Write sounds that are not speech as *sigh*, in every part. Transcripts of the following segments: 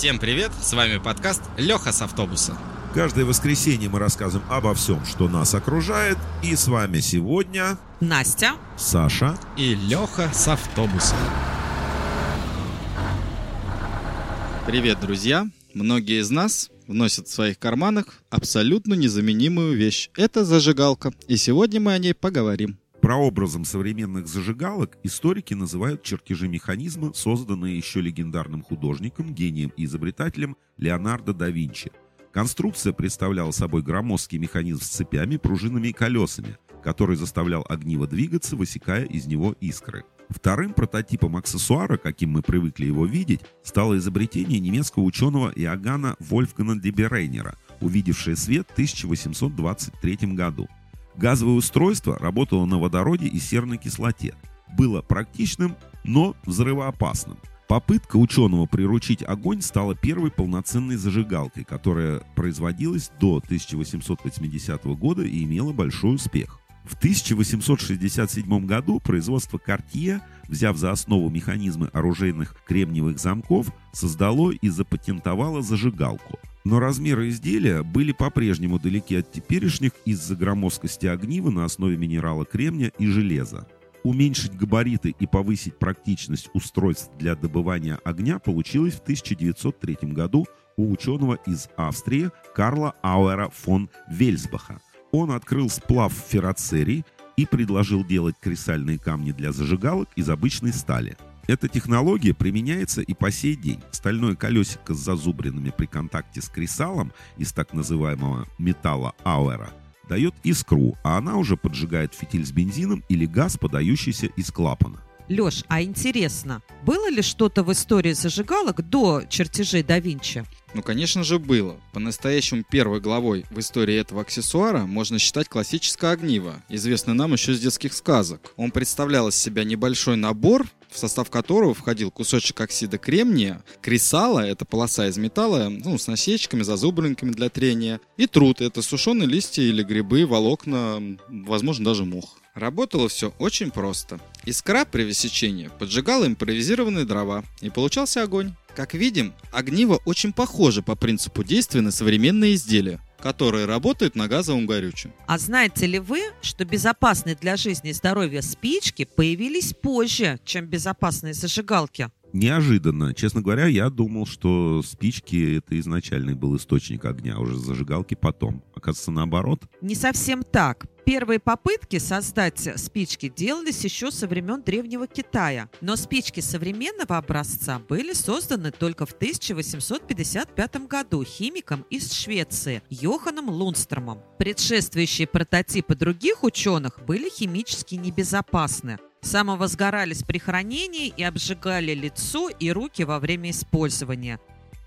Всем привет, с вами подкаст Леха с автобуса. Каждое воскресенье мы рассказываем обо всем, что нас окружает. И с вами сегодня Настя. Саша. И Леха с автобуса. Привет, друзья! Многие из нас вносят в своих карманах абсолютно незаменимую вещь. Это зажигалка. И сегодня мы о ней поговорим. Прообразом современных зажигалок историки называют чертежи механизма, созданные еще легендарным художником, гением и изобретателем Леонардо да Винчи. Конструкция представляла собой громоздкий механизм с цепями, пружинами и колесами, который заставлял огниво двигаться, высекая из него искры. Вторым прототипом аксессуара, каким мы привыкли его видеть, стало изобретение немецкого ученого Иоганна Вольфгана Деберейнера, увидевшее свет в 1823 году. Газовое устройство работало на водороде и серной кислоте. Было практичным, но взрывоопасным. Попытка ученого приручить огонь стала первой полноценной зажигалкой, которая производилась до 1880 года и имела большой успех. В 1867 году производство Cartier, взяв за основу механизмы оружейных кремниевых замков, создало и запатентовало зажигалку. Но размеры изделия были по-прежнему далеки от теперешних из-за громоздкости огнива на основе минерала кремния и железа. Уменьшить габариты и повысить практичность устройств для добывания огня получилось в 1903 году у ученого из Австрии Карла Ауэра фон Вельсбаха. Он открыл сплав ферроцерий и предложил делать кресальные камни для зажигалок из обычной стали. Эта технология применяется и по сей день. Стальное колесико с зазубринами при контакте с кресалом из так называемого металла Ауэра дает искру, а она уже поджигает фитиль с бензином или газ, подающийся из клапана. Леш, а интересно, было ли что-то в истории зажигалок до чертежей да Винчи? Ну, конечно же, было. По-настоящему первой главой в истории этого аксессуара можно считать классическое огниво, известное нам еще с детских сказок. Он представлял из себя небольшой набор, в состав которого входил кусочек оксида кремния, кресало, это полоса из металла, ну, с насечками, зазубринками для трения, и труд, это сушеные листья или грибы, волокна, возможно, даже мох. Работало все очень просто. Искра при высечении поджигала импровизированные дрова, и получался огонь. Как видим, огниво очень похоже по принципу действия на современные изделия, которые работают на газовом горючем. А знаете ли вы, что безопасные для жизни и здоровья спички появились позже, чем безопасные зажигалки? Неожиданно. Честно говоря, я думал, что спички это изначальный был источник огня, а уже зажигалки потом. Оказывается, наоборот. Не совсем так. Первые попытки создать спички делались еще со времен Древнего Китая, но спички современного образца были созданы только в 1855 году химиком из Швеции Йоханом Лунстромом. Предшествующие прототипы других ученых были химически небезопасны, самовозгорались при хранении и обжигали лицо и руки во время использования.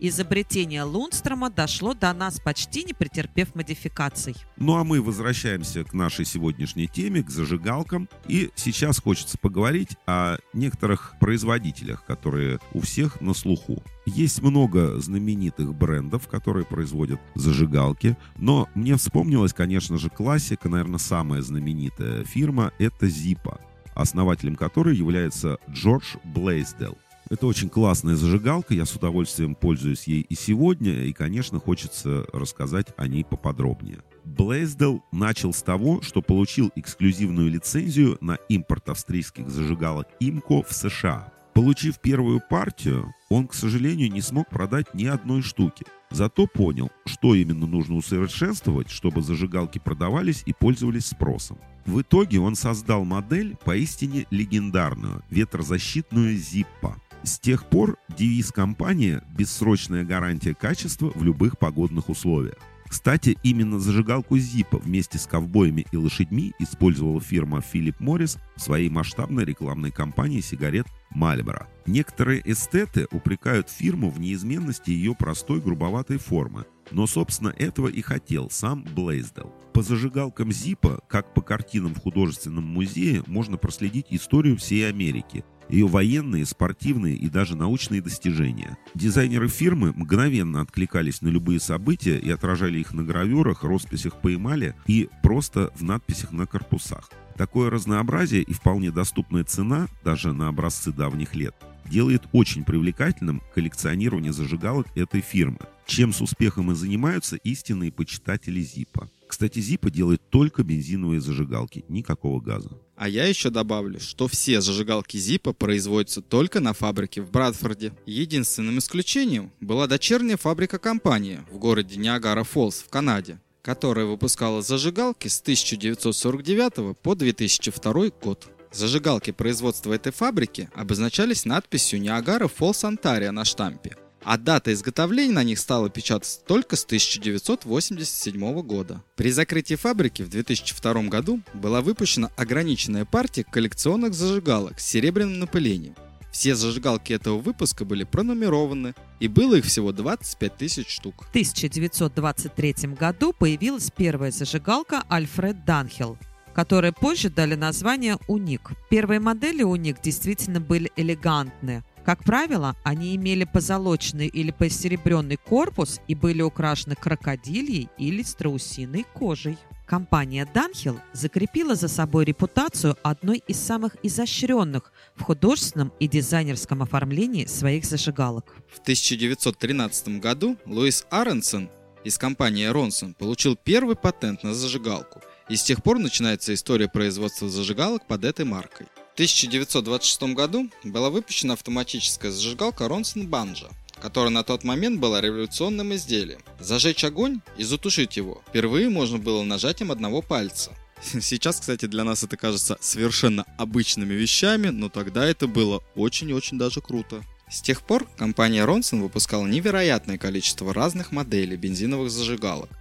Изобретение Лунстрома дошло до нас, почти не претерпев модификаций. Ну а мы возвращаемся к нашей сегодняшней теме, к зажигалкам. И сейчас хочется поговорить о некоторых производителях, которые у всех на слуху. Есть много знаменитых брендов, которые производят зажигалки, но мне вспомнилась, конечно же, классика, наверное, самая знаменитая фирма – это Zippo основателем которой является Джордж Блейсдел. Это очень классная зажигалка, я с удовольствием пользуюсь ей и сегодня, и, конечно, хочется рассказать о ней поподробнее. Блейсдел начал с того, что получил эксклюзивную лицензию на импорт австрийских зажигалок Имко в США. Получив первую партию, он, к сожалению, не смог продать ни одной штуки. Зато понял, что именно нужно усовершенствовать, чтобы зажигалки продавались и пользовались спросом. В итоге он создал модель поистине легендарную – ветрозащитную Zippo. С тех пор девиз компании – бессрочная гарантия качества в любых погодных условиях. Кстати, именно зажигалку Zippo вместе с ковбоями и лошадьми использовала фирма Philip Morris в своей масштабной рекламной кампании сигарет Marlboro. Некоторые эстеты упрекают фирму в неизменности ее простой грубоватой формы, но, собственно, этого и хотел сам Блейздел. По зажигалкам Зипа, как по картинам в художественном музее, можно проследить историю всей Америки, ее военные, спортивные и даже научные достижения. Дизайнеры фирмы мгновенно откликались на любые события и отражали их на гравюрах, росписях по эмали и просто в надписях на корпусах. Такое разнообразие и вполне доступная цена, даже на образцы давних лет, делает очень привлекательным коллекционирование зажигалок этой фирмы, чем с успехом и занимаются истинные почитатели Зипа. Кстати, Зипа делает только бензиновые зажигалки, никакого газа. А я еще добавлю, что все зажигалки Zippo производятся только на фабрике в Брадфорде. Единственным исключением была дочерняя фабрика компании в городе Ниагара-Фоллс в Канаде, которая выпускала зажигалки с 1949 по 2002 год. Зажигалки производства этой фабрики обозначались надписью Niagara Falls Ontario на штампе, а дата изготовления на них стала печататься только с 1987 года. При закрытии фабрики в 2002 году была выпущена ограниченная партия коллекционных зажигалок с серебряным напылением. Все зажигалки этого выпуска были пронумерованы, и было их всего 25 тысяч штук. В 1923 году появилась первая зажигалка Альфред Данхилл, которые позже дали название «Уник». Первые модели «Уник» действительно были элегантные. Как правило, они имели позолоченный или посеребренный корпус и были украшены крокодильей или страусиной кожей. Компания Dunhill закрепила за собой репутацию одной из самых изощренных в художественном и дизайнерском оформлении своих зажигалок. В 1913 году Луис Аренсон из компании Ронсон получил первый патент на зажигалку, и с тех пор начинается история производства зажигалок под этой маркой. В 1926 году была выпущена автоматическая зажигалка Ронсон Банжа, которая на тот момент была революционным изделием. Зажечь огонь и затушить его впервые можно было нажатием одного пальца. *laughs* Сейчас, кстати, для нас это кажется совершенно обычными вещами, но тогда это было очень-очень даже круто. С тех пор компания Ронсон выпускала невероятное количество разных моделей бензиновых зажигалок.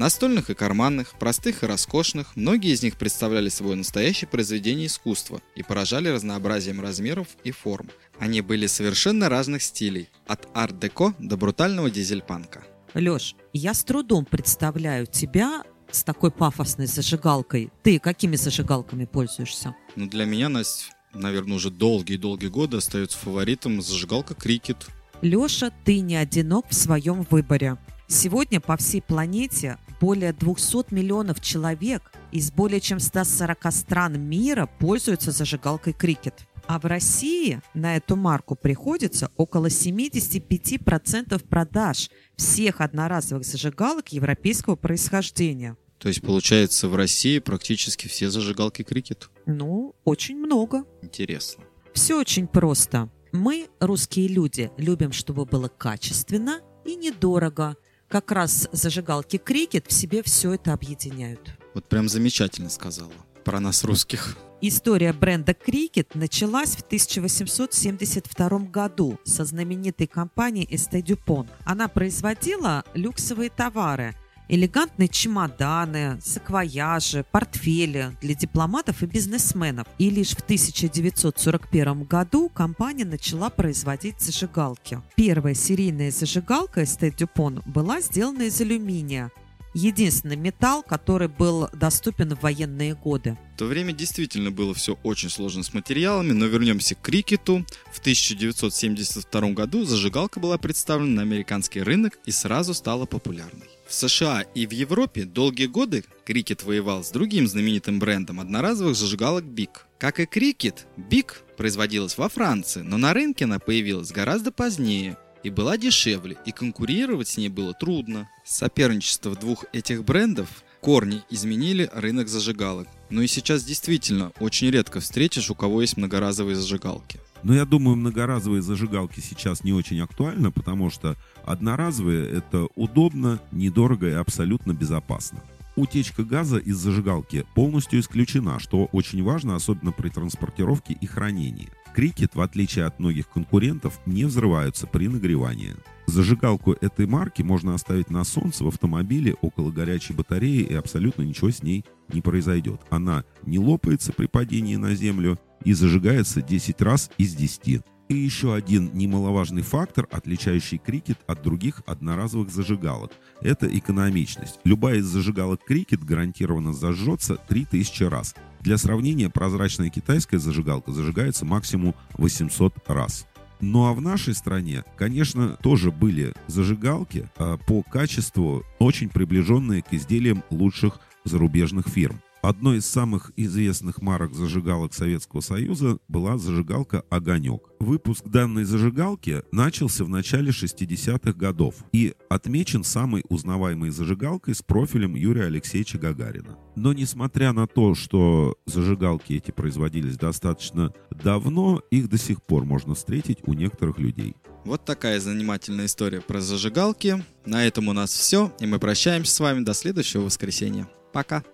Настольных и карманных, простых и роскошных, многие из них представляли собой настоящее произведение искусства и поражали разнообразием размеров и форм. Они были совершенно разных стилей, от арт-деко до брутального дизель-панка. Лёш, я с трудом представляю тебя с такой пафосной зажигалкой. Ты какими зажигалками пользуешься? Ну, для меня, Настя, наверное, уже долгие-долгие годы остается фаворитом зажигалка Крикет. Лёша, ты не одинок в своем выборе. Сегодня по всей планете более 200 миллионов человек из более чем 140 стран мира пользуются зажигалкой Крикет. А в России на эту марку приходится около 75% продаж всех одноразовых зажигалок европейского происхождения. То есть, получается, в России практически все зажигалки крикет? Ну, очень много. Интересно. Все очень просто. Мы, русские люди, любим, чтобы было качественно и недорого. Как раз зажигалки крикет в себе все это объединяют. Вот прям замечательно сказала про нас русских. История бренда Cricket началась в 1872 году со знаменитой компанией Estée Dupont. Она производила люксовые товары – элегантные чемоданы, саквояжи, портфели для дипломатов и бизнесменов. И лишь в 1941 году компания начала производить зажигалки. Первая серийная зажигалка Estée Dupont была сделана из алюминия, единственный металл, который был доступен в военные годы. В то время действительно было все очень сложно с материалами, но вернемся к крикету. В 1972 году зажигалка была представлена на американский рынок и сразу стала популярной. В США и в Европе долгие годы крикет воевал с другим знаменитым брендом одноразовых зажигалок Big. Как и крикет, Big производилась во Франции, но на рынке она появилась гораздо позднее и была дешевле, и конкурировать с ней было трудно. Соперничество двух этих брендов корни изменили рынок зажигалок. Ну и сейчас действительно очень редко встретишь, у кого есть многоразовые зажигалки. Но я думаю, многоразовые зажигалки сейчас не очень актуальны, потому что одноразовые это удобно, недорого и абсолютно безопасно. Утечка газа из зажигалки полностью исключена, что очень важно, особенно при транспортировке и хранении. Крикет, в отличие от многих конкурентов, не взрываются при нагревании. Зажигалку этой марки можно оставить на солнце в автомобиле около горячей батареи и абсолютно ничего с ней не произойдет. Она не лопается при падении на землю и зажигается 10 раз из 10. И еще один немаловажный фактор, отличающий крикет от других одноразовых зажигалок – это экономичность. Любая из зажигалок крикет гарантированно зажжется 3000 раз. Для сравнения, прозрачная китайская зажигалка зажигается максимум 800 раз. Ну а в нашей стране, конечно, тоже были зажигалки а по качеству очень приближенные к изделиям лучших зарубежных фирм. Одной из самых известных марок зажигалок Советского Союза была зажигалка «Огонек». Выпуск данной зажигалки начался в начале 60-х годов и отмечен самой узнаваемой зажигалкой с профилем Юрия Алексеевича Гагарина. Но несмотря на то, что зажигалки эти производились достаточно давно, их до сих пор можно встретить у некоторых людей. Вот такая занимательная история про зажигалки. На этом у нас все, и мы прощаемся с вами до следующего воскресенья. Пока!